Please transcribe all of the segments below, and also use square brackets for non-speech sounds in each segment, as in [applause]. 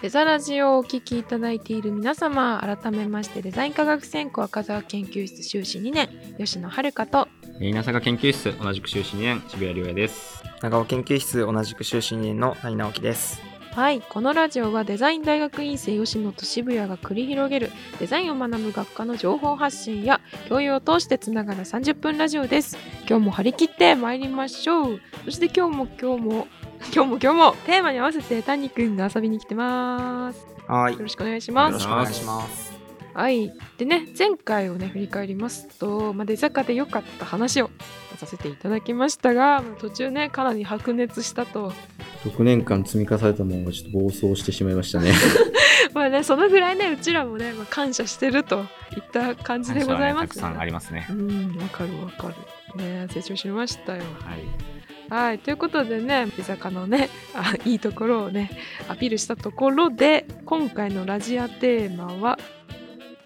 デザラジオをお聞きいただいている皆様、改めましてデザイン科学専攻赤澤研究室修士2年、吉野遥と、稲坂研究室同じく修士2年渋谷亮也です長尾研究室同じく修士2年の谷直樹です。はい、このラジオはデザイン大学院生吉野と渋谷が繰り広げるデザインを学ぶ学科の情報発信や共有を通してつながる30分ラジオです。今日も張り切って参りましょう。そして今日も今日も今日も今日もテーマに合わせて谷くんが遊びに来てます。はい。よろしくお願いしよますろし。くお願いします。はい。でね、前回をね、振り返りますと、まあ、出坂で良かった話をさせていただきましたが、まあ途中ね、かなり白熱したと。6年間積み重ねたものがちょっと暴走してしまいましたね。[laughs] まあね、そのぐらいね、うちらもね、まあ、感謝してるといった感じでございます、たくさんありますねうん、わかるわかる。ね、成長しましたよ。はいはい、ということでね、出坂のね、あいいところをね、アピールしたところで、今回のラジアテーマは、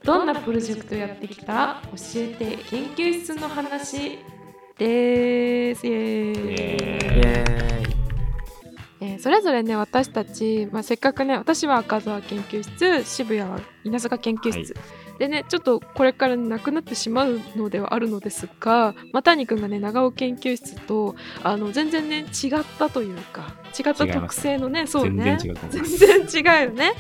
どんなプロジェクトやってきた？教えて研究室の話です。イエーイ。えーそれぞれね私たち、まあ、せっかくね私は赤澤研究室渋谷は稲坂研究室、でねちょっとこれからなくなってしまうのではあるのですが又谷君がね長尾研究室とあの全然ね違ったというか違った特性のねそうね全然違うよね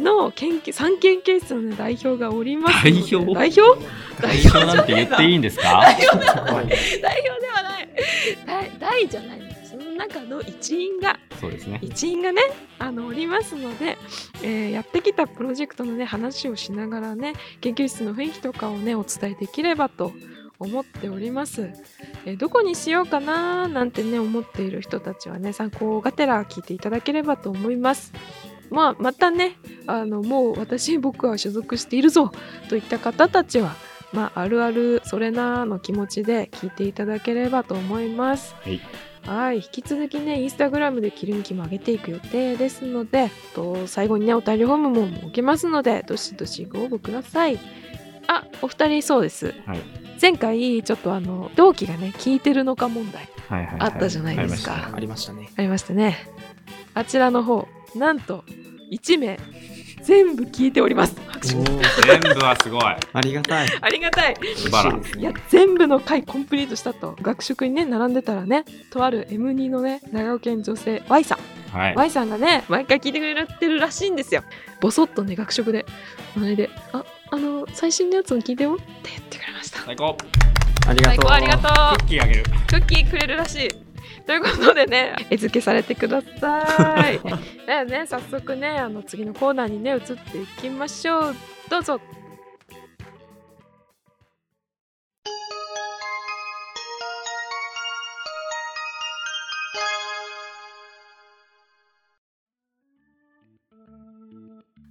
の研究三研究室の、ね、代表がおります代表？代表？代表なんて言っていいんですか？代表ではない。代 [laughs] じゃない中の一員がそうですね。一員がねあのおりますので、えーやってきたプロジェクトのね話をしながらね研究室の雰囲気とかをねお伝えできればと思っております、えーどこにしようかななんてね思っている人たちはね参考がてら聞いていただければと思います。まあまたねあのもう私僕は所属しているぞといった方たちはまああるあるそれなーの気持ちで聞いていただければと思います。はいはい、引き続きね、インスタグラムで切り抜きも上げていく予定ですので、と最後にね、お便りフォームも設けますので、どしどしご応募ください。あ、お二人そうです。はい前回、ちょっとあの、同期がね、聞いてるのか問題はいはいはいあったじゃないですかありましたねありましたね。ありましたね。あちらの方、なんと、1名、全部聞いております。全部はすごい。[laughs] ありがたい。ありがたい。素晴ら嬉しいねいや全部の回コンプリートしたと学食にね並んでたらねとある M2 のね長尾県女性 Y さん。はい。Y さんがね毎回聞いてくれてるらしいんですよ。ボソッとね学食で。隣で「ああの最新のやつも聞いてよ」って言ってくれました。最高。ありがとう。最高ありがとう。クッキーあげる。クッキーくれるらしいということでね絵付けされてください。[laughs] ではね早速ねあの次のコーナーにね移っていきましょう。どうぞ。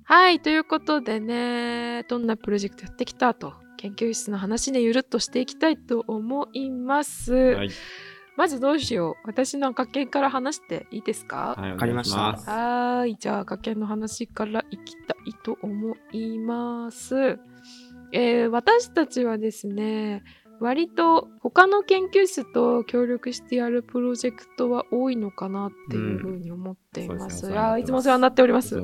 はいということでねどんなプロジェクトやってきたと研究室の話でゆるっとしていきたいと思います、はいまずどうしよう。私の赤研から話していいですか？はいわかりました。はーい。じゃあ赤研の話からいきたいと思います、えー私たちはですね割と他の研究室と協力してやるプロジェクトは多いのかなっていうふうに思っています。うん。すねいやーいつもお世話になっております。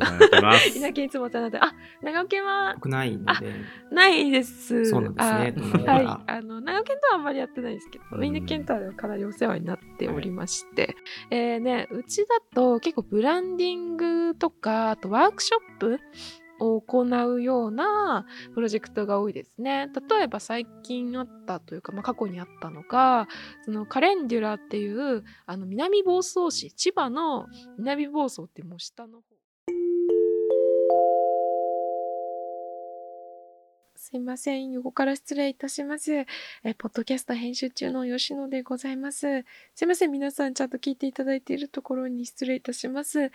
稲木いつもお世話になって、あ、長尾県は僕ないので。ないです。そうなんですね。あはい。あの長尾県とはあんまりやってないですけど、うん。みんな県とはかなりお世話になっておりまして、えーね、うちだと結構ブランディングとか、あとワークショップを行うようなプロジェクトが多いですね。例えば最近あったというか、まあ、過去にあったのが、そのカレンデュラっていうあの南房総市、千葉の南房総ってもう下の方。すいません。横から失礼いたします。え、ポッドキャスト編集中の吉野でございます。すいません。皆さんちゃんと聞いていただいているところに失礼いたします。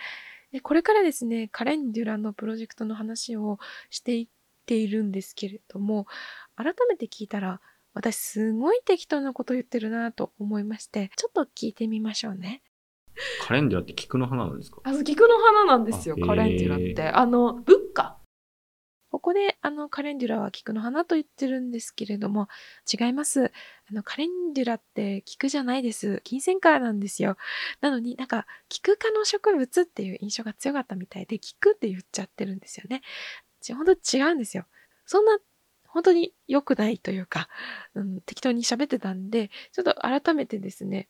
えこれからですね、カレンデュラのプロジェクトの話をしていっているんですけれども、改めて聞いたら、私すごい適当なこと言ってるなと思いまして、ちょっと聞いてみましょうね。カレンデュラって菊の花なんですか？あ、菊の花なんですよ、あカレンデュラっへて。あの、仏花。ここであのカレンデュラは菊の花と言ってるんですけれども違います。あのカレンデュラって菊じゃないです。金銭花なんですよ。なのになんか菊科の植物っていう印象が強かったみたいで菊って言っちゃってるんですよね。本当違うんですよ。そんな本当に良くないというか、うん、適当に喋ってたんで、ちょっと改めてですね、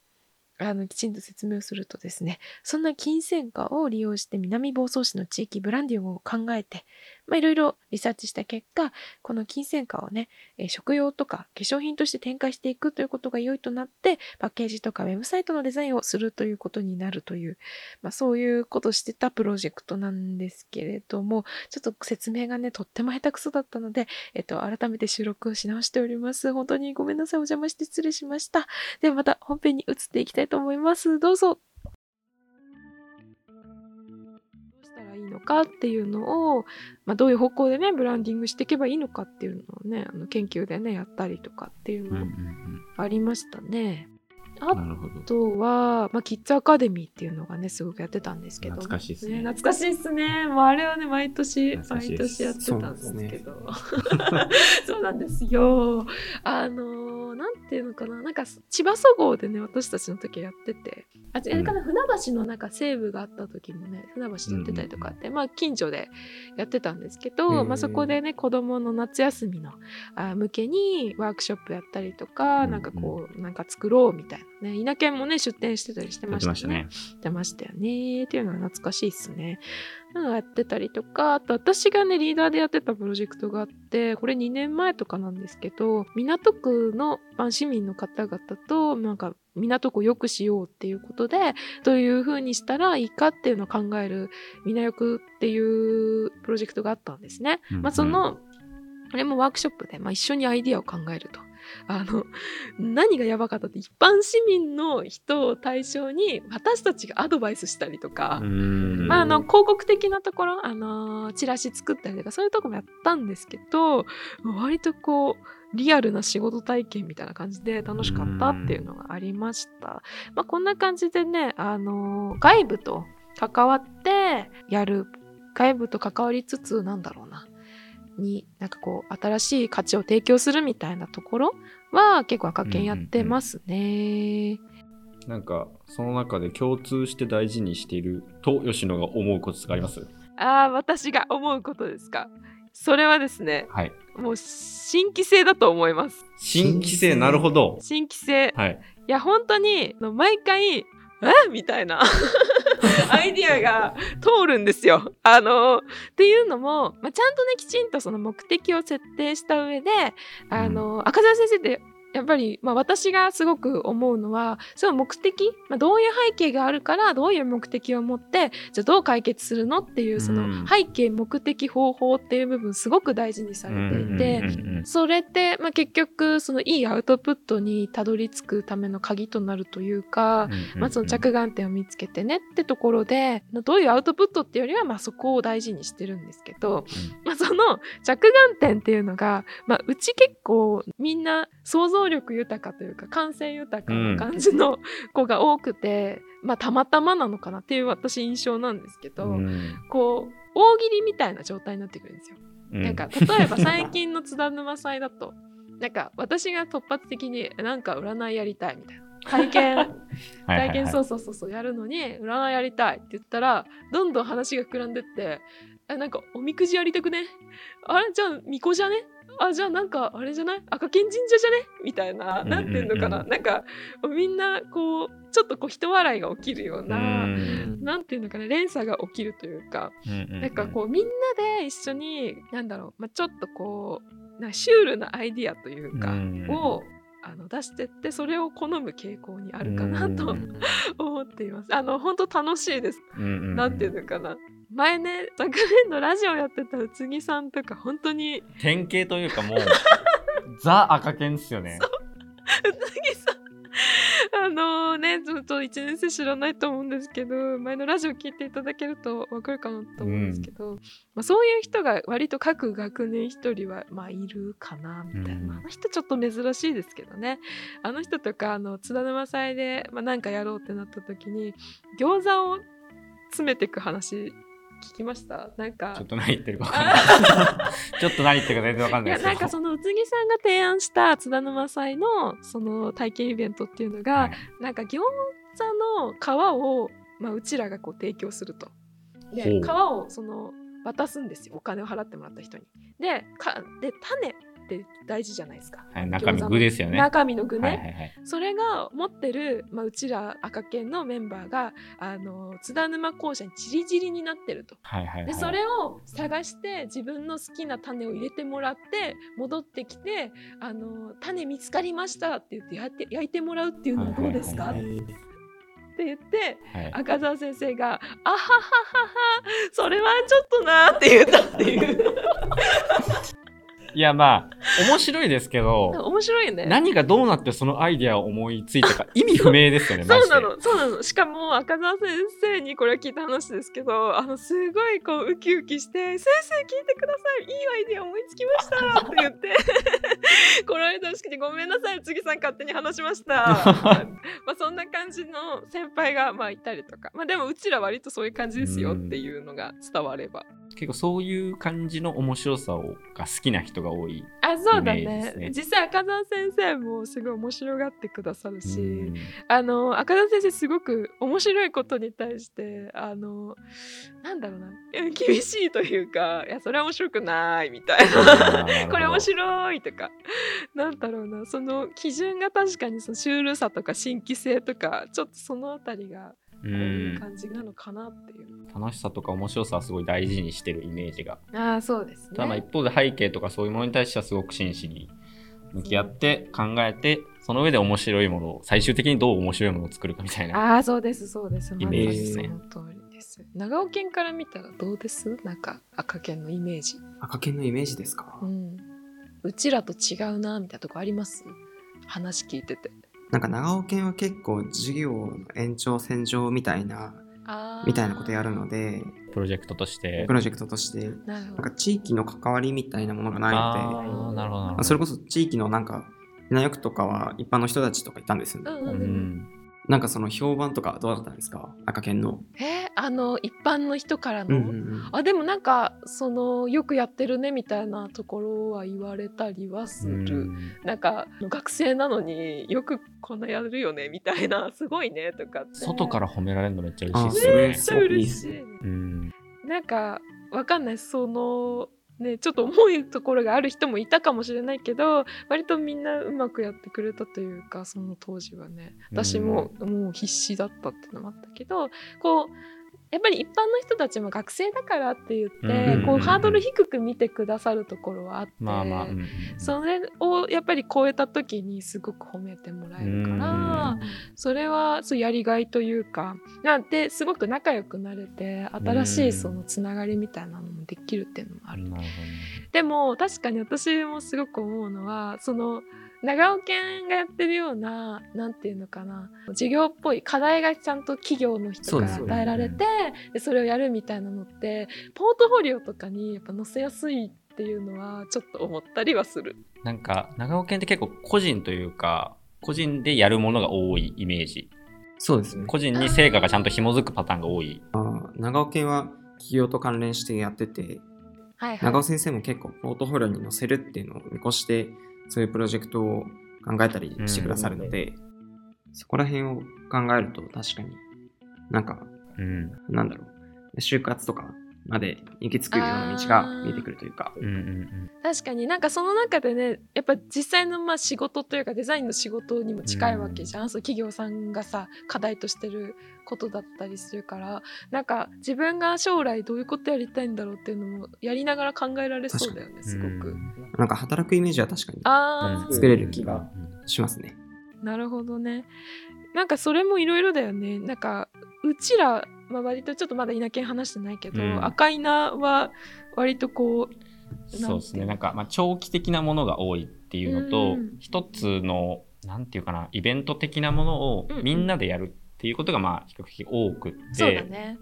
あの、きちんと説明をするとですね、そんな金銭化を利用して南房総市の地域ブランディングを考えて、まあ、いろいろリサーチした結果、この金銭化をね、え食用とか化粧品として展開していくということが良いとなって、パッケージとかウェブサイトのデザインをするということになるという、まあ、そういうことをしてたプロジェクトなんですけれども、ちょっと説明がね、とっても下手くそだったので、えっと、改めて収録をし直しております。本当にごめんなさい。お邪魔して失礼しました。ではまた本編に移っていきたいと思います。どうぞ。のかっていうのを、まあ、どういう方向でねブランディングしていけばいいのかっていうのをねあの研究でねやったりとかっていうのもありましたね。あとは、まあ、キッズアカデミーっていうのがねすごくやってたんですけど懐かしいですね、ね、懐かしいですね。もうあれはね毎年毎年やってたんですけど。そうなんです [laughs] よ。あのなんていうのかな。なんか千葉そごうでね私たちの時やってて。あれかな、船橋のなんか西部があった時もね船橋でやってたりとかって、うん、まあ近所でやってたんですけど、まあ、そこでね子供の夏休みのあ向けにワークショップやったりとか、うん、なんかこうなんか作ろうみたいなね稲犬もね出店してたりしてましたね。出ましたよね。っていうのは懐かしいっすね。やってたりとか、あと私がね、リーダーでやってたプロジェクトがあって、これ2年前とかなんですけど、港区の一般市民の方々と、なんか港区を良くしようっていうことで、どういう風にしたらいいかっていうのを考える、みなよくっていうプロジェクトがあったんですね。うんうん、まあその、これもワークショップで、まあ、一緒にアイディアを考えると。あの何がやばかったって一般市民の人を対象に私たちがアドバイスしたりとか、まあ、あの広告的なところ、あのチラシ作ったりとかそういうとこもやったんですけど割とこうリアルな仕事体験みたいな感じで楽しかったっていうのがありました。まあ、こんな感じでね、あの外部と関わってやる外部と関わりつつなんだろうなになんかこう新しい価値を提供するみたいなところは結構赤犬やってますね。なんかその中で共通して大事にしていると吉野が思うことがあります？ああ私が思うことですか？それはですね、はい、もう新規性だと思います。新規性なるほど。新規性。はい。いや本当に毎回え？みたいな [laughs] アイディアが通るんですよ。あのっていうのも、まあ、ちゃんとねきちんとその目的を設定した上であの、うん、赤澤先生ってやっぱり、まあ、私がすごく思うのはその目的、まあ、どういう背景があるからどういう目的を持ってじゃあどう解決するのっていうその背景、目的方法っていう部分すごく大事にされていて、それって、まあ、結局そのいいアウトプットにたどり着くための鍵となるというか、まあ、その着眼点を見つけてねってところでどういうアウトプットっていうよりはまあそこを大事にしてるんですけど、まあ、その着眼点っていうのが、まあ、うち結構みんな想像力豊かというか感性豊かな感じの子が多くて、うん、まあたまたまなのかなっていう私印象なんですけど、うん、こう大喜利みたいな状態になってくるんですよ。うん、なんか例えば最近の津田沼祭だとなんか私が突発的になんか占いやりたいみたいな。体験。[laughs] 体験そうそうそうそうやるのに占いやりたいって言ったらどんどん話が膨らんでってあなんかおみくじやりたくね？あれ？じゃあ巫女じゃね？あじゃあなんかあれじゃない？赤剣神社じゃね？みたいな何ていうのかな、なんかみんなこうちょっとこう人笑いが起きるような何ていうのかな？連鎖が起きるというか、なんかこうみんなで一緒になんだろう、まあ、ちょっとこうなシュールなアイディアというか、をあの出してってそれを好む傾向にあるかなと [laughs] 思っています。あの本当楽しいです。なんていうのかな？前ね昨年のラジオやってた宇津木さんとか本当に典型というかもう [laughs] ザ赤犬っすよね。宇津木さん。あのー、ねずっと1年生知らないと思うんですけど前のラジオ聞いていただけると分かるかなと思うんですけど、うん、まあ、そういう人が割と各学年1人は、まあ、いるかなみたいな、うん、あの人ちょっと珍しいですけどね。あの人とかあの津田沼祭で、まあ、かやろうってなった時に餃子を詰めていく話聞きました？なんかちょっと何言ってるか。ちょっと何言ってるか [laughs] 全然分かんいないですやなんかその宇津木さんが提案した津田沼祭のその体験イベントっていうのが、はいなんか餃子の皮を、まあ、うちらがこう提供すると。で皮をその渡すんですよお金を払ってもらった人に。でかで種って大事じゃないですか。はい、中身具ですよね。中身の具ね、はいはいはい。それが持ってる、まあ、うちら赤犬のメンバーがあの津田沼校舎にちりぢりになってると。はいはいはい。でそれを探して自分の好きな種を入れてもらって戻ってきて「あの種見つかりました」って言って焼いて焼いてもらうっていうのはどうですか、はいはいって言ってはい、赤澤先生が「あははははそれはちょっとな」って言ったっていういやまあ面白いですけど、面白いよね。何がどうなってそのアイデアを思いついたか [laughs] 意味不明ですよね。そうなの、そうなの。しかも、赤澤先生にこれは聞いた話ですけど、あの、すごいこう、ウキウキして、先生聞いてください。いいアイデア思いつきましたって言って、[laughs] この間しくてごめんなさい、次さん勝手に話しました。[laughs] まあ、そんな感じの先輩が、まあ、いたりとか。まあ、でも、うちら割とそういう感じですよっていうのが伝われば。結構そういう感じの面白さをが好きな人が多い。あ、そうだね。イメージですね。実際、赤澤先生もすごい面白がってくださるし、うん。あの赤田先生すごく面白いことに対してあのなんだろうな。うん厳しいというかいやそれは面白くないみたいな。[laughs] これ面白いとか。なんだろうな。その基準が確かにそのシュールさとか新規性とかちょっとそのあたりがうこういうん感じなのかなっていう。楽しさとか面白さはすごい大事にしてるイメージが。ああそうですただまあ一方で背景とかそういうものに対してはすごく真摯に向き合って考えて、その上で面白いものを、最終的にどう面白いものを作るかみたいな。ああそうですそうです。イメージですねその通りです。長尾県から見たらどうです？なんか赤県のイメージ。赤犬のイメージですか、うん、うちらと違うなみたいなとこあります？話聞いてて。なんか長尾犬は結構授業の延長線上みたいなみたいなことやるのでプロジェクトとしてプ。ロジェクトとしてなんか地域の関わりみたいなものがないのでああ、なるほどなるほど。それこそ地域のなんか稲よくとかは一般の人たちとかいたんですよね、ううんうんうん、ん。なんかその評判とかどうだったんですか？赤犬の、えーあの一般の人からの、うんうんうんあでもなんかそのよくやってるねみたいなところは言われたりはする。なんか学生なのによくこんなやるよねみたいな [laughs] すごいねとかって外から褒められるのめっちゃ嬉しいあですねめっ。ちゃ嬉しい。うん。なんかわかんないそのねちょっと重いところがある人もいたかもしれないけど割とみんなうまくやってくれたというかその当時はね。私ももう必死だったっていうのもあったけどこうやっぱり一般の人たちも学生だからって言って、うんこうハードル低く見てくださるところはあって、まあまあ。それをやっぱり超えた時にすごく褒めてもらえるから、それはそうやりがいというかなんてすごく仲良くなれて新しうんいそのつながりみたいなのもできるっていうのもある。でも確かに私もすごく思うのはその長尾県がやってるようななんていうのかな授業っぽい課題がちゃんと企業の人からそうですよね与えられてでそれをやるみたいなのってポートフォリオとかにやっぱ載せやすいっていうのはちょっと思ったりはする。なんか、長尾県って結構個人というか、個人でやるものが多いイメージ。そうですね個人に成果がちゃんと紐づくパターンが多い。あー長尾犬は企業と関連してやっててはいはい長尾先生も結構ポートフォリオに載せるっていうのを見越してそういうプロジェクトを考えたりしてくださるので、そこら辺を考えると確かになんかうん。なんだろう就活とかまで行き着くような道が見えてくるというかうんうんうん。確かになんかその中でねやっぱ実際のまあ仕事というかデザインの仕事にも近いわけじゃん、そう企業さんがさ課題としてることだったりするからなんか自分が将来どういうことやりたいんだろうっていうのもやりながら考えられそうだよねすごく。なんか働くイメージは確かにあー、作れる気がしますね。なるほどね。なんかそれもいろいろだよね。なんかうちら、まあ、割とちょっとまだ稲犬話してないけど、うん赤稲は割とこうそうですね。なんか、まあ、長期的なものが多いっていうのとうん、一つの、なんていうかな、イベント的なものをみんなでやるっていうことが、まあ、比較的多くって、そうだね。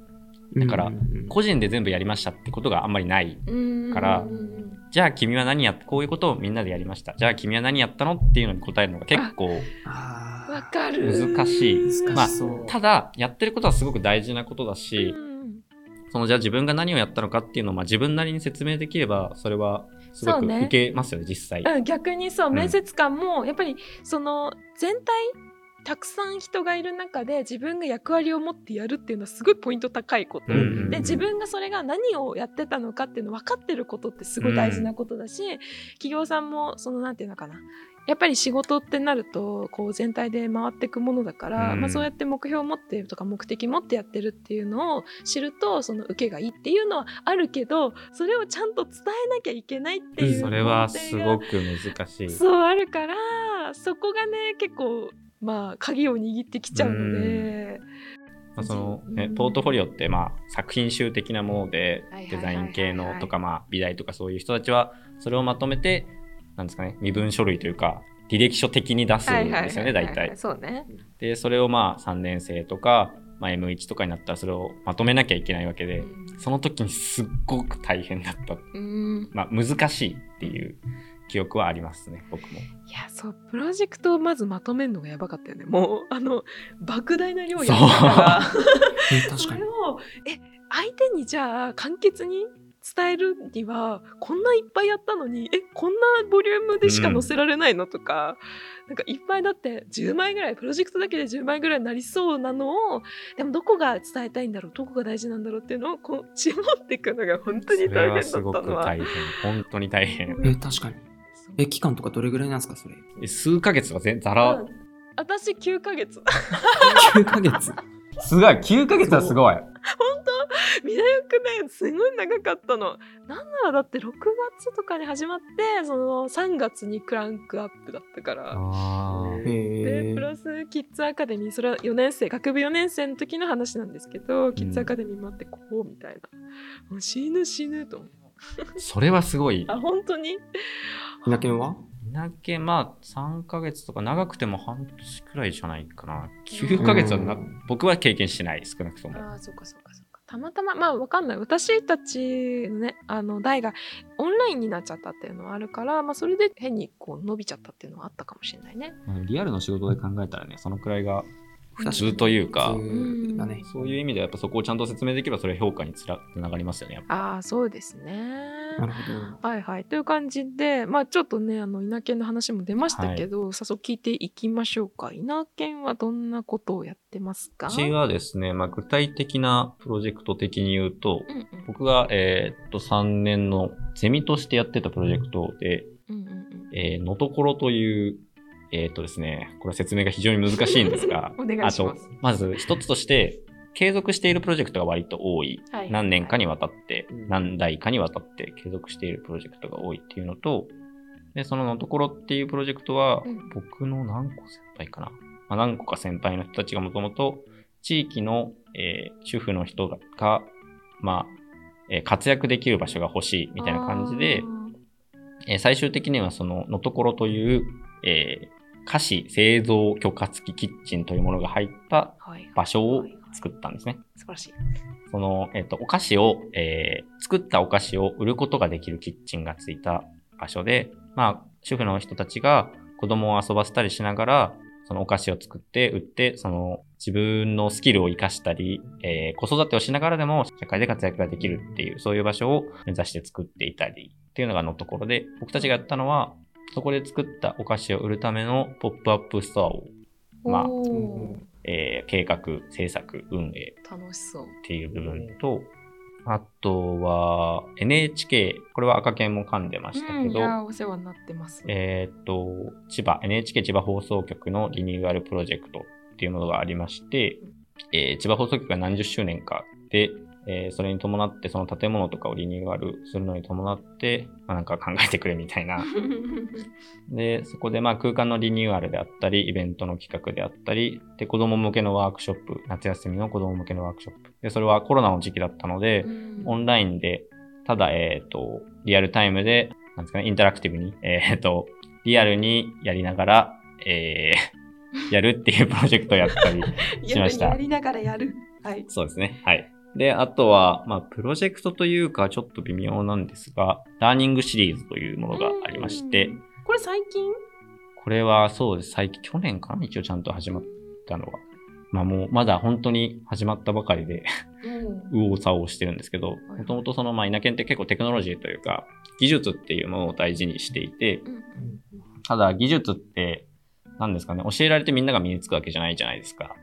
だから個人で全部やりましたってことがあんまりない。うんからじゃあ君は何やっこういうことをみんなでやりました。じゃあ君は何やったのっていうのに答えるのが結構あわかる。難しい。まあ。ただ、やってることはすごく大事なことだし、うんそのじゃあ自分が何をやったのかっていうのをまあ自分なりに説明できればそれはすごく受けますよね実際。うん、逆にそううん面接官もやっぱりその全体たくさん人がいる中で自分が役割を持ってやるっていうのはすごいポイント高いこと、うんうんうんで自分がそれが何をやってたのかっていうの分かってることってすごい大事なことだし、企業さんもそのなんていうのかな。やっぱり仕事ってなるとこう全体で回っていくものだから、うんまあ、そうやって目標を持ってとか目的持ってやってるっていうのを知るとその受けがいいっていうのはあるけどそれをちゃんと伝えなきゃいけないっていうそれはすごく難しい。そうあるからそこがね結構まあ鍵を握ってきちゃうので、まあ、その、ねうん。ポートフォリオってまあ作品集的なものでデザイン系のとかまあ美大とかそういう人たちはそれをまとめてなんですかね身分書類というか履歴書的に出すんですよね大体。そうね。でそれをまあ3年生とか、まあ、M1 とかになったらそれをまとめなきゃいけないわけでその時にすっごく大変だった、うん。まあ、難しいっていう記憶はありますね僕も。いやそうプロジェクトをまずまとめるのがやばかったよねもうあの莫大な量やったから [laughs] それ。をえ相手にじゃあ簡潔に伝えるにはこんないっぱいやったのにえこんなボリュームでしか載せられないのとか、なんかいっぱいだって10枚ぐらいプロジェクトだけで10枚ぐらいになりそうなのをでもどこが伝えたいんだろうどこが大事なんだろうっていうのをこう絞っていくのが本当に大変だったすごくのは大変本当に大変。え確かに。え、期間とかどれぐらいなんですか、それ？え数ヶ月とか全ざら、うん。私9ヶ月。9ヶ月。[laughs] すごい。9ヶ月はすごい。美大学ねすごい長かったの。なんならだって6月とかに始まってその3月にクランクアップだったから。でプ。ラスキッズアカデミーそれは4年生学部4年生の時の話なんですけど、キッズアカデミーもあってこうみたいな。もう死ぬ死ぬと思うそれはすごい。あ本当に？ひなけんは？だけまあ3ヶ月とか長くても半年くらいじゃないかな。9ヶ月はな、うん僕は経験してない、少なくとも。ああそうかそうかそうかたまたままあわかんない私たちのねあの代がオンラインになっちゃったっていうのはあるから、まあ、それで変にこう伸びちゃったっていうのはあったかもしれないねリアルの仕事で考えたらね、そのくらいが普通というか。そういう意味ではやっぱそこをちゃんと説明できればそれは評価につながりますよね。やっぱ。ああそうですね。なるほど。はいはい。という感じでまあちょっとねあの稲犬の話も出ましたけど、早速聞いていきましょうか。稲犬はどんなことをやってますか？私はですね、まあ、具体的なプロジェクト的に言うと、うんうん。僕が、えーっと3年のゼミとしてやってたプロジェクトで、うんうんうん。えーのところという、えーっとですね、これは説明が非常に難しいんですが [laughs] お願いします。あと、まず一つとして、継続しているプロジェクトが割と多い。はい。何年かにわたってうん、何代かにわたって継続しているプロジェクトが多いっていうのと、で、そののところっていうプロジェクトはうん、僕の何個先輩かな。まあ、何個か先輩の人たちがもともと、地域の、えー主婦の人が、まあ、えー活躍できる場所が欲しいみたいな感じで、えー最終的にはそののところという、えー菓子製造許可付きキッチンというものが入った場所をはい作ったんですね。素晴らしいその、えっ、と、お菓子を、えー作ったお菓子を売ることができるキッチンがついた場所で、まあ、主婦の人たちが子供を遊ばせたりしながら、そのお菓子を作って売って、その自分のスキルを活かしたり、えー子育てをしながらでも社会で活躍ができるっていう、そういう場所を目指して作っていたりっていうのがのところで、僕たちがやったのは、そこで作ったお菓子を売るためのポップアップストアを、まあえー計画、制作、運営。楽しそう。っていう部分と、あとは NHK、これは赤犬も噛んでましたうん、いけど、やお世話になってます。えーっと、千葉、NHK 千葉放送局のリニューアルプロジェクトっていうものがありまして、えー千葉放送局が何十周年かで、えーそれに伴ってその建物とかをリニューアルするのに伴って、まあ、なんか考えてくれみたいな [laughs] で、そこでまあ空間のリニューアルであったり、イベントの企画であったり、で、子供向けのワークショップ、夏休みの子供向けのワークショップ。で、それはコロナの時期だったので、オンラインで、ただ、えっ、と、リアルタイムで、なんですかね、インタラクティブに、えっ、と、リアルにやりながら、えー、[laughs] やるっていうプロジェクトをやったりしましたやりながらやるはいそうですね。はい。で、あとは、まあ、プロジェクトというか、ちょっと微妙なんですが、ラーニングシリーズというものがありまして、これ最近？これはそうです。最近、去年かな？一応ちゃんと始まったのは。まあもうまだ本当に始まったばかりで、右往左往してるんですけど、いもともとその、まあ、稲研って結構テクノロジーというか、技術っていうものを大事にしていて、ただ技術って、何ですかね、教えられてみんなが身につくわけじゃないじゃないですか。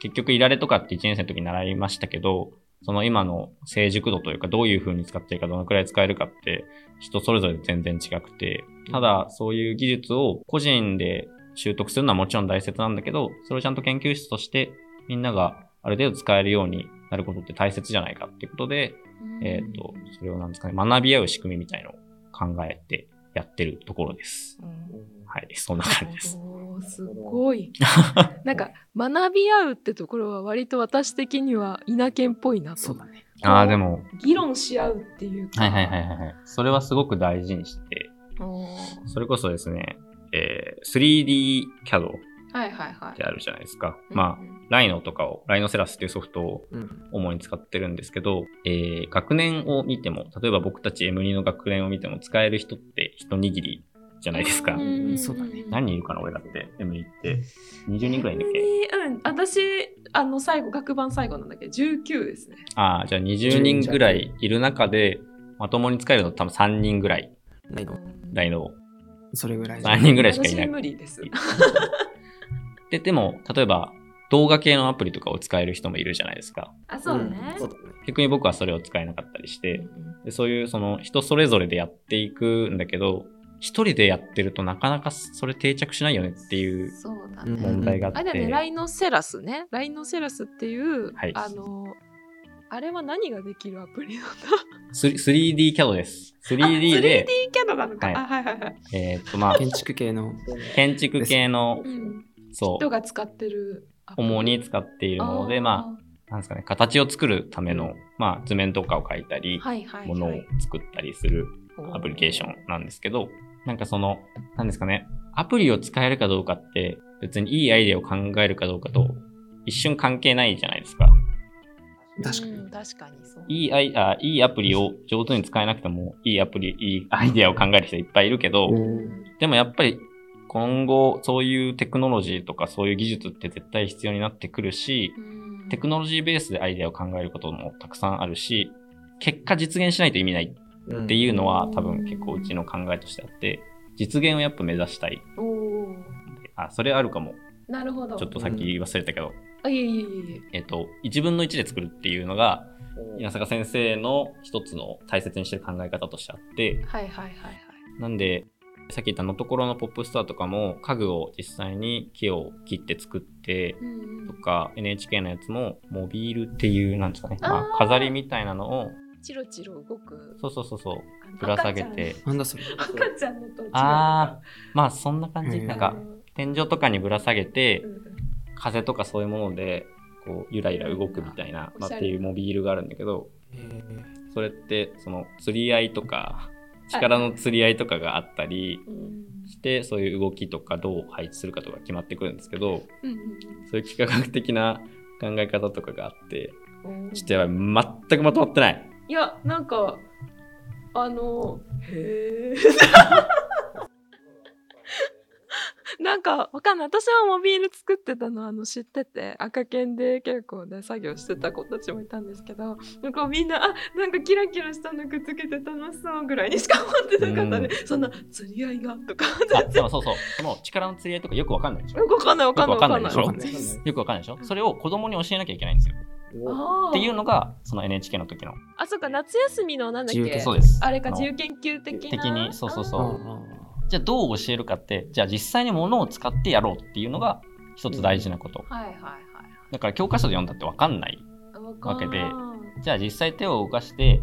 結局、いられとかって1年生の時に習いましたけど、その今の成熟度というか、どういう風に使っているか、どのくらい使えるかって、人それぞれ全然違くて、ただ、そういう技術を個人で習得するのはもちろん大切なんだけど、それをちゃんと研究室として、みんながある程度使えるようになることって大切じゃないかっていうことで、えっ、と、それをなんですかね、学び合う仕組みみたいのを考えてやってるところです。はい、そんな感じです。おーすごい。[laughs] なんか学び合うってところは割と私的には稲犬っぽいなと。そうだね。ああ、でも、議論し合うっていうか。はいはいはいはいはい。それはすごく大事にして、おーそれこそですね、えー、3D CAD っはいはいはい。てあるじゃないですか。うんまあ、ライノとかを、ライノセラスっていうソフトをうん。主に使ってるんですけど、えー、学年を見ても、例えば僕たち M2 の学年を見ても使える人って一握りじゃないですか。んそうだね何人いるかな俺だって M2 って。20人くらいいるんだっけ？うん、私、あの、最後、学番最後なんだけ？ど、19ですね。ああ、じゃあ20人ぐらいいる中で、まともに使えるの多分3人ぐらい、ないの。ライノを。それぐらいじゃ3人ぐらいしかいない私。無理です。[laughs] で、でも、例えば、動画系のアプリとかを使える人もいるじゃないですか。あ、そうね。逆に僕はそれを使えなかったりして、でそういうその人それぞれでやっていくんだけど、一人でやってるとなかなかそれ定着しないよねっていう。問題があって。あれだね、ライノセラスね。ライノセラスっていう、はいあの、あれは何ができるアプリなんだ？スリ 3D キャドです。3D あで、3D キャドなのか。はいあ、はいはいはい。えーっとまあ、建築系の。建築系のう、ん。そう、人が使ってる。主に使っているもので、まあ、なんですかね、形を作るための、まあ、図面とかを描いたりあ、、はいはい、はい。ものを作ったりするアプリケーションなんですけど、なんかその、なんですかね、アプリを使えるかどうかって、別にいいアイデアを考えるかどうかと、一瞬関係ないじゃないですか。確かに。うん確かにそう。いいアイあいいアプリを上手に使えなくても、いいアプリ、いいアイデアを考える人いっぱいいるけど、でもやっぱり今後そういうテクノロジーとかそういう技術って絶対必要になってくるし、うんテクノロジーベースでアイデアを考えることもたくさんあるし、結果実現しないと意味ないっていうのは多分結構うちの考えとしてあって、実現をやっぱ目指したい。あ、それあるかも。なるほど。ちょっとさっき忘れたけど、あ、いえいえいえいえ。えっと、1分の1で作るっていうのが、稲坂先生の一つの大切にしてる考え方としてあって、はいはいはいはい。なんで、さっき言ったのところのポップストアとかも家具を実際に木を切って作ってうんとか NHK のやつもモビールっていうなんですかね、まあ飾りみたいなのをチロチロ動く。そうそうそうそう。ぶら下げて。なんだそれ。赤ちゃん。のとあーまあそんな感じうんなんか天井とかにぶら下げてうん。風とかそういうものでこうゆらゆら動くみたいな、まあ、っていうモビールがあるんだけどそれってその釣り合いとか力の釣り合いとかがあったりうん。してそういう動きとかどう配置するかとか決まってくるんですけどうんそういう幾何学的な考え方とかがあってうんちょっとやばい。全くまとまってないいや、なんか、あの、へえ。なんかわかんない。私はモビール作ってたのあの知ってて。赤犬で結構ね作業してた子たちもいたんですけど。なんかみんなあなんかキラキラしたのくっつけて楽しそうぐらいにしか思ってなかったね、そんな釣り合いがとか。そうそうその力の釣り合いとかよくわかんないでしょ。よくわかんないわかんないわかんない。よくわかんないでしょ。それを子供に教えなきゃいけないんですよっていうのがその NHK の時のあそっか夏休みのなんだっけ？そうです。あれか自由研究的な？的にそうそうそう。あじゃあどう教えるかってじゃあ実際に物を使ってやろうっていうのが一つ大事なこと、はいはいはいだから教科書で読んだってわかんない。わけで。じゃあ実際手を動かして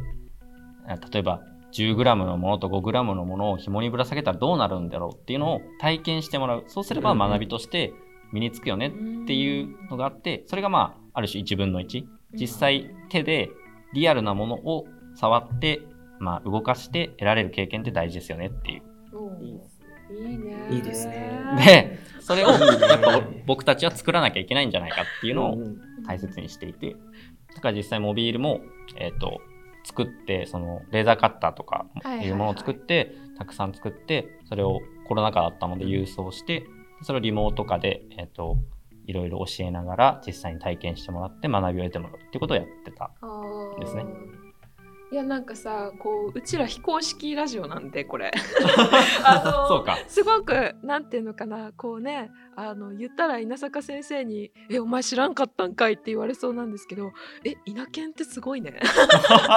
あ例えば 10g のものと 5g のものを紐にぶら下げたらどうなるんだろうっていうのを体験してもらう。そうすればうん学びとして身につくよねっていうのがあってそれがまあある種1分の1実際手でリアルなものを触って、まあ、動かして得られる経験って大事ですよねっていう。うんいいね。いいですね。でそれをやっぱ僕たちは作らなきゃいけないんじゃないかっていうのを大切にしていて。だから実際モビールも、えっと作ってそのレーザーカッターとかはいうものを作って、たくさん作ってそれをコロナ禍だったので郵送してそれをリモート化で、えっといろいろ教えながら実際に体験してもらって学びを得てもらうっていうことをやってた。あーですね。いやなんかさこううちら非公式ラジオなんでこれ。[laughs] あのそうか。すごくなんていうのかなこうねあの言ったら稲坂先生に「えお前知らんかったんかい」って言われそうなんですけど「え稲犬ってすごいね。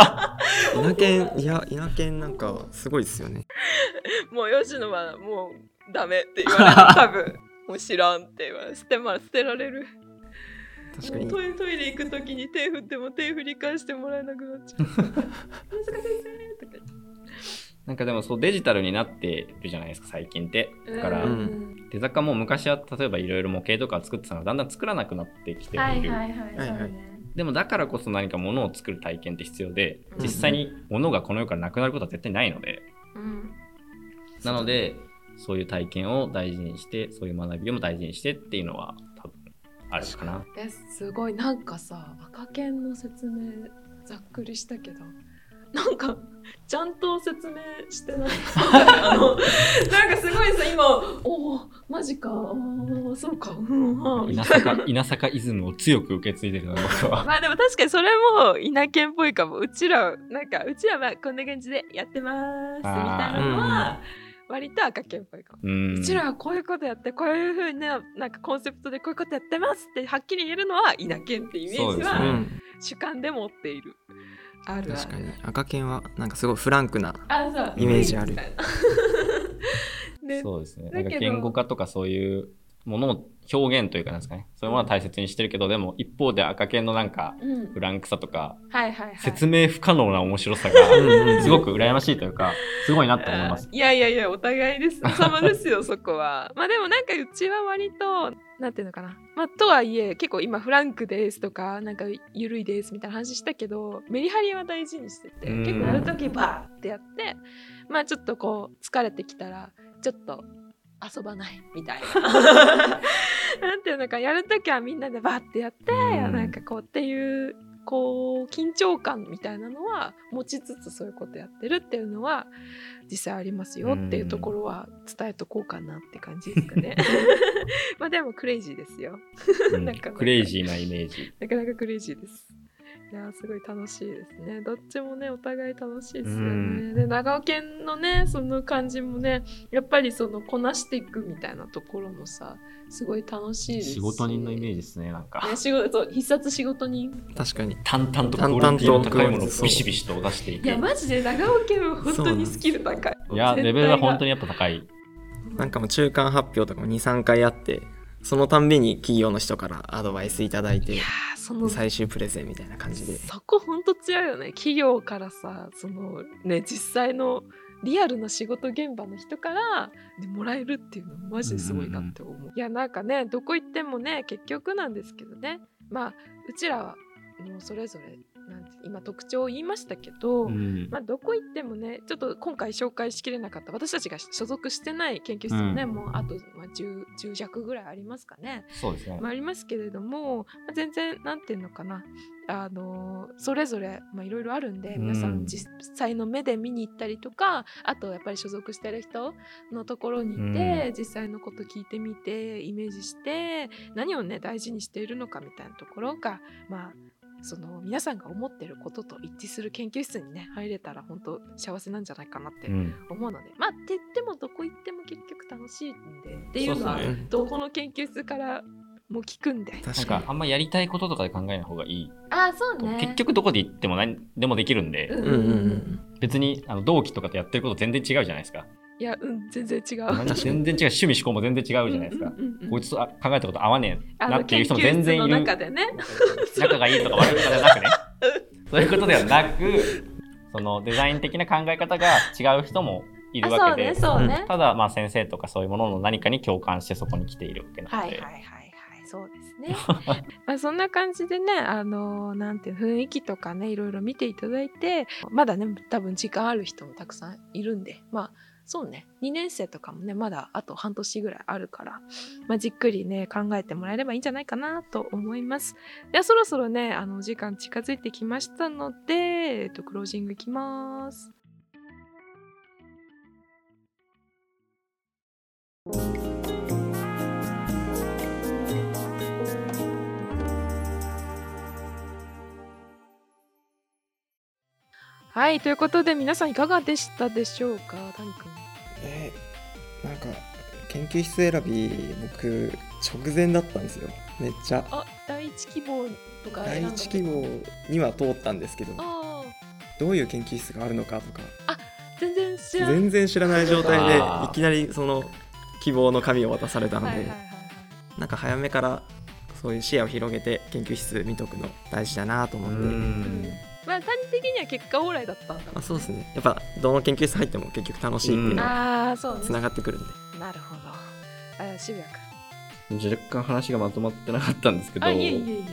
[laughs] 稲犬いや稲犬なんかすごいですよね。[laughs] もう吉野はもうダメ」って言われる多分もう知らんって言われ捨てま捨てられる。確かに。トイトイレ行く時に手振っても手振り返してもらえなくなっちゃう。[laughs] なんかでもそうデジタルになってるじゃないですか最近って。だから、うん。手坂も昔は例えばいろいろ模型とか作ってたのがだんだん作らなくなってきている。はいはいはいでもだからこそ何か物を作る体験って必要でうん。実際に物がこの世からなくなることは絶対ないので、うん。なのでそういう体験を大事にしてそういう学びをも大事にしてっていうのは多分あるかな。えすごい。なんかさ赤犬の説明ざっくりしたけどなんかちゃんと説明してない。[laughs] あのなんかすごいさ今おおマジかあーそうかうんうん稲坂稲坂イズムを強く受け継いでるな僕は。まあでも確かにそれも稲犬っぽいかも。うちらなんかうちらはこんな感じでやってますみたいなのは割と赤犬っぽいかも。うん。うちらはこういうことやってこういうふうななんかコンセプトでこういうことやってますってはっきり言えるのは稲犬ってイメージはねうん主観で持っている。あるある。確かに。赤犬はなんかすごいフランクなイメージある。[laughs] そうですね。なんか言語化とかそういうものを表現というかなんですかね。そういうものは大切にしてるけど、でも一方で赤犬のなんかうんフランクさとか、はいはいはい。説明不可能な面白さうんが、うんすごく羨ましいというか、すごいなって思います。いやいやいや、お互いです。様ですよ、そこは。まあでもなんかうちは割と、なんていうのかな。まあとはいえ、結構今フランクですとか、なんかゆるいですみたいな話したけど、メリハリは大事にしてて、うん結構やるときバーってやって、まあちょっとこう疲れてきたら、ちょっと遊ばないみたいな。[laughs] なんていうのか、やるときはみんなでバーってやって、うんなんかこうっていう、こう緊張感みたいなのは持ちつつそういうことやってるっていうのは実際ありますよっていうところは伝えとこうかなって感じですかね。[laughs] まあでもクレイジーですよ。うん [laughs] なかなかクレイジーなイメージ。なかなかクレイジーです。いやーすごい楽しいですね。どっちもねお互い楽しいですよね。うんで長尾県のねその感じもねやっぱりそのこなしていくみたいなところもさすごい楽しいですし。仕事人のイメージですね、なんか。ね仕事そう必殺仕事人。確かに淡々とク淡々とオリティの高いものをビシビシと出していく。いやマジで長尾県は本当にスキル高い。いや、レベルは本当に。にやっぱ高い。なんかもう中間発表とかも23回あってそのたんびに企業の人からアドバイスいただいてその最終プレゼンみたいな感じで。そこほんと強いよね。企業からさそのね実際のリアルな仕事現場の人からでもらえるっていうのマジですごいなって思う,、いやなんかねどこ行ってもね結局なんですけどね。まあうちらはもうそれぞれなんて今特徴を言いましたけど、うん。まあ、どこ行ってもねちょっと今回紹介しきれなかった私たちが所属してない研究室もね、うん。もうあと、まあ、10, 10弱ぐらいありますかね。そうですね。ま。あ、ありますけれども、まあ、全然なんていうのかな。あのそれぞれまあいろいろあるんでうん。皆さん実際の目で見に行ったりとか、あとやっぱり所属してる人のところに行って、実際のこと聞いてみてイメージして何をね大事にしているのかみたいなところがまあその皆さんが思ってることと一致する研究室にね入れたら本当幸せなんじゃないかなってうん。思うので、まあって言ってもどこ行っても結局楽しいんでっていうのはそうっすね。どこの研究室からも聞くんで。確かに。かあんまやりたいこととかで考えない方がいい。あそうと、結局どこで行っても何でもできるんで、うんうんうんうん。別にあの同期とかとやってること全然違うじゃないですか。いやうん全然違う。何全然違う趣味思考も全然違うじゃないですか。こいつとあ考えたこと合わねえなっていう人も全然いる中でね。仲がいいとか悪いとかじゃなくね [laughs] そういうことではなくそのデザイン的な考え方が違う人もいるわけで、あそうねそうね。ただまあ先生とかそういうものの何かに共感してそこに来ているわけなので、はいはいはいはいそうですね。[laughs] まあそんな感じでねあのなんていう雰囲気とかねいろいろ見ていただいてまだね多分時間ある人もたくさんいるんでまあそうね2年生とかもねまだあと半年ぐらいあるから、まあ、じっくりね考えてもらえればいいんじゃないかなと思います。ではそろそろねあのお時間近づいてきましたので、えっと、クロージングいきます。はいということで皆さんいかがでしたでしょうか？谷くんえーなんか研究室選び僕直前だったんですよ。めっちゃ。あ第一希望とか第一希望には通ったんですけど。あどういう研究室があるのかとか。あ全然知らん全然知らない状態でいきなりその希望の紙を渡されたのではいはいはいはい。なんか早めからそういう視野を広げて研究室見とくの大事だなと思うって。んまあ谷的には結果オーライだったんだあそうですね。やっぱどの研究室入っても結局楽しいっていうのがああそうね。つながってくるんで。なるほど。あ渋谷若干話がまとまってなかったんですけど。君あいえいえい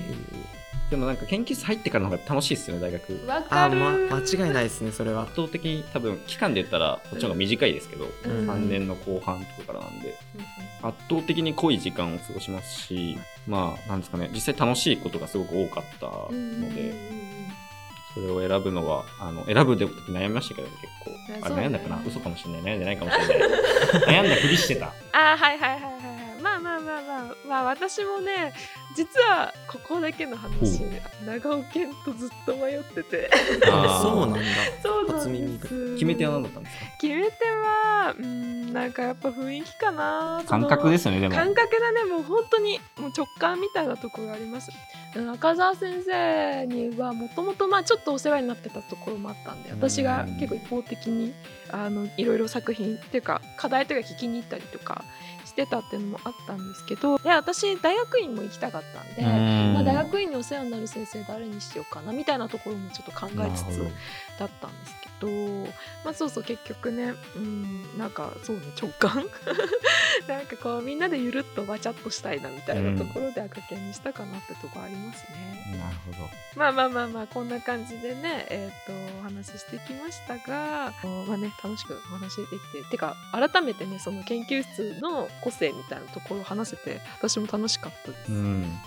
でもなんか研究室入ってからの方が楽しいですよね大学。えわかあるま間違いないですねそれは。圧倒的に多分期間で言ったらこっちの方が短いですけど、うん。3年の後半とかからなんで。うんうん。圧倒的に濃い時間を過ごしますしまあなんですかね実際楽しいことがすごく多かったのうんうんうんうんでそれを選ぶのはあの選ぶで悩みましたけど結構。あ悩んだかな？嘘かもしれない。悩んでないかもしれない。悩んだふりしてた。[laughs] あはいはいはいまあまあまあまあまあ私もね実はここだけの話ほ長尾健とずっと迷ってて。そうなんだ。そうなんです。決め手は何だったんですか？決め手はうんなんかやっぱ雰囲気かな感覚ですね、でも。感覚だね。もう本当にもう直感みたいなところがあります。うん赤澤先生にはもともとまあちょっとお世話になってたところもあったんで私が結構一方的にあのいろいろ作品っていうか課題とか聞きに行ったりとかしてたっていうのもあったんですけどで私大学院も行きたかったんで、まあ、大学院にお世話になる先生誰にしようかなみたいなところもちょっと考えつつだったんですけどまあそうそう結局ねうんなんかそうね直感 [laughs] なんかこうみんなでゆるっとバチャっとしたいなみたいなところで赤犬にしたかなってとこありますね。なるほど。まあまあまあまあこんな感じでねえっ、とお話ししてきましたがまあね楽しくお話できててか改めてねその研究室の個性みたいなところを話せて私も楽しかったです。うん。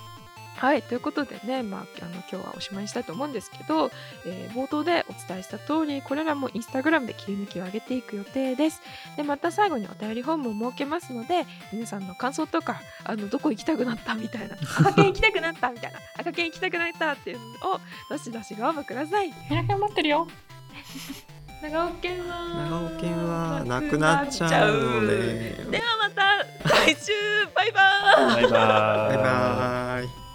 はいということでね、まあ、あの今日はおしまいにしたいと思うんですけど、えー冒頭でお伝えした通りこれらもインスタグラムで切り抜きを上げていく予定です。でまた最後にお便りフォームを設けますので皆さんの感想とかあのどこ行きたくなったみたいな [laughs] 赤犬行きたくなったみたいな赤犬行きたくなったっていうのをどしどしご応募ください。皆さん待ってるよ。[laughs] 長尾犬は長尾犬はなくなっちゃう。のでではまた来週バイババイバーイ。バイバーイ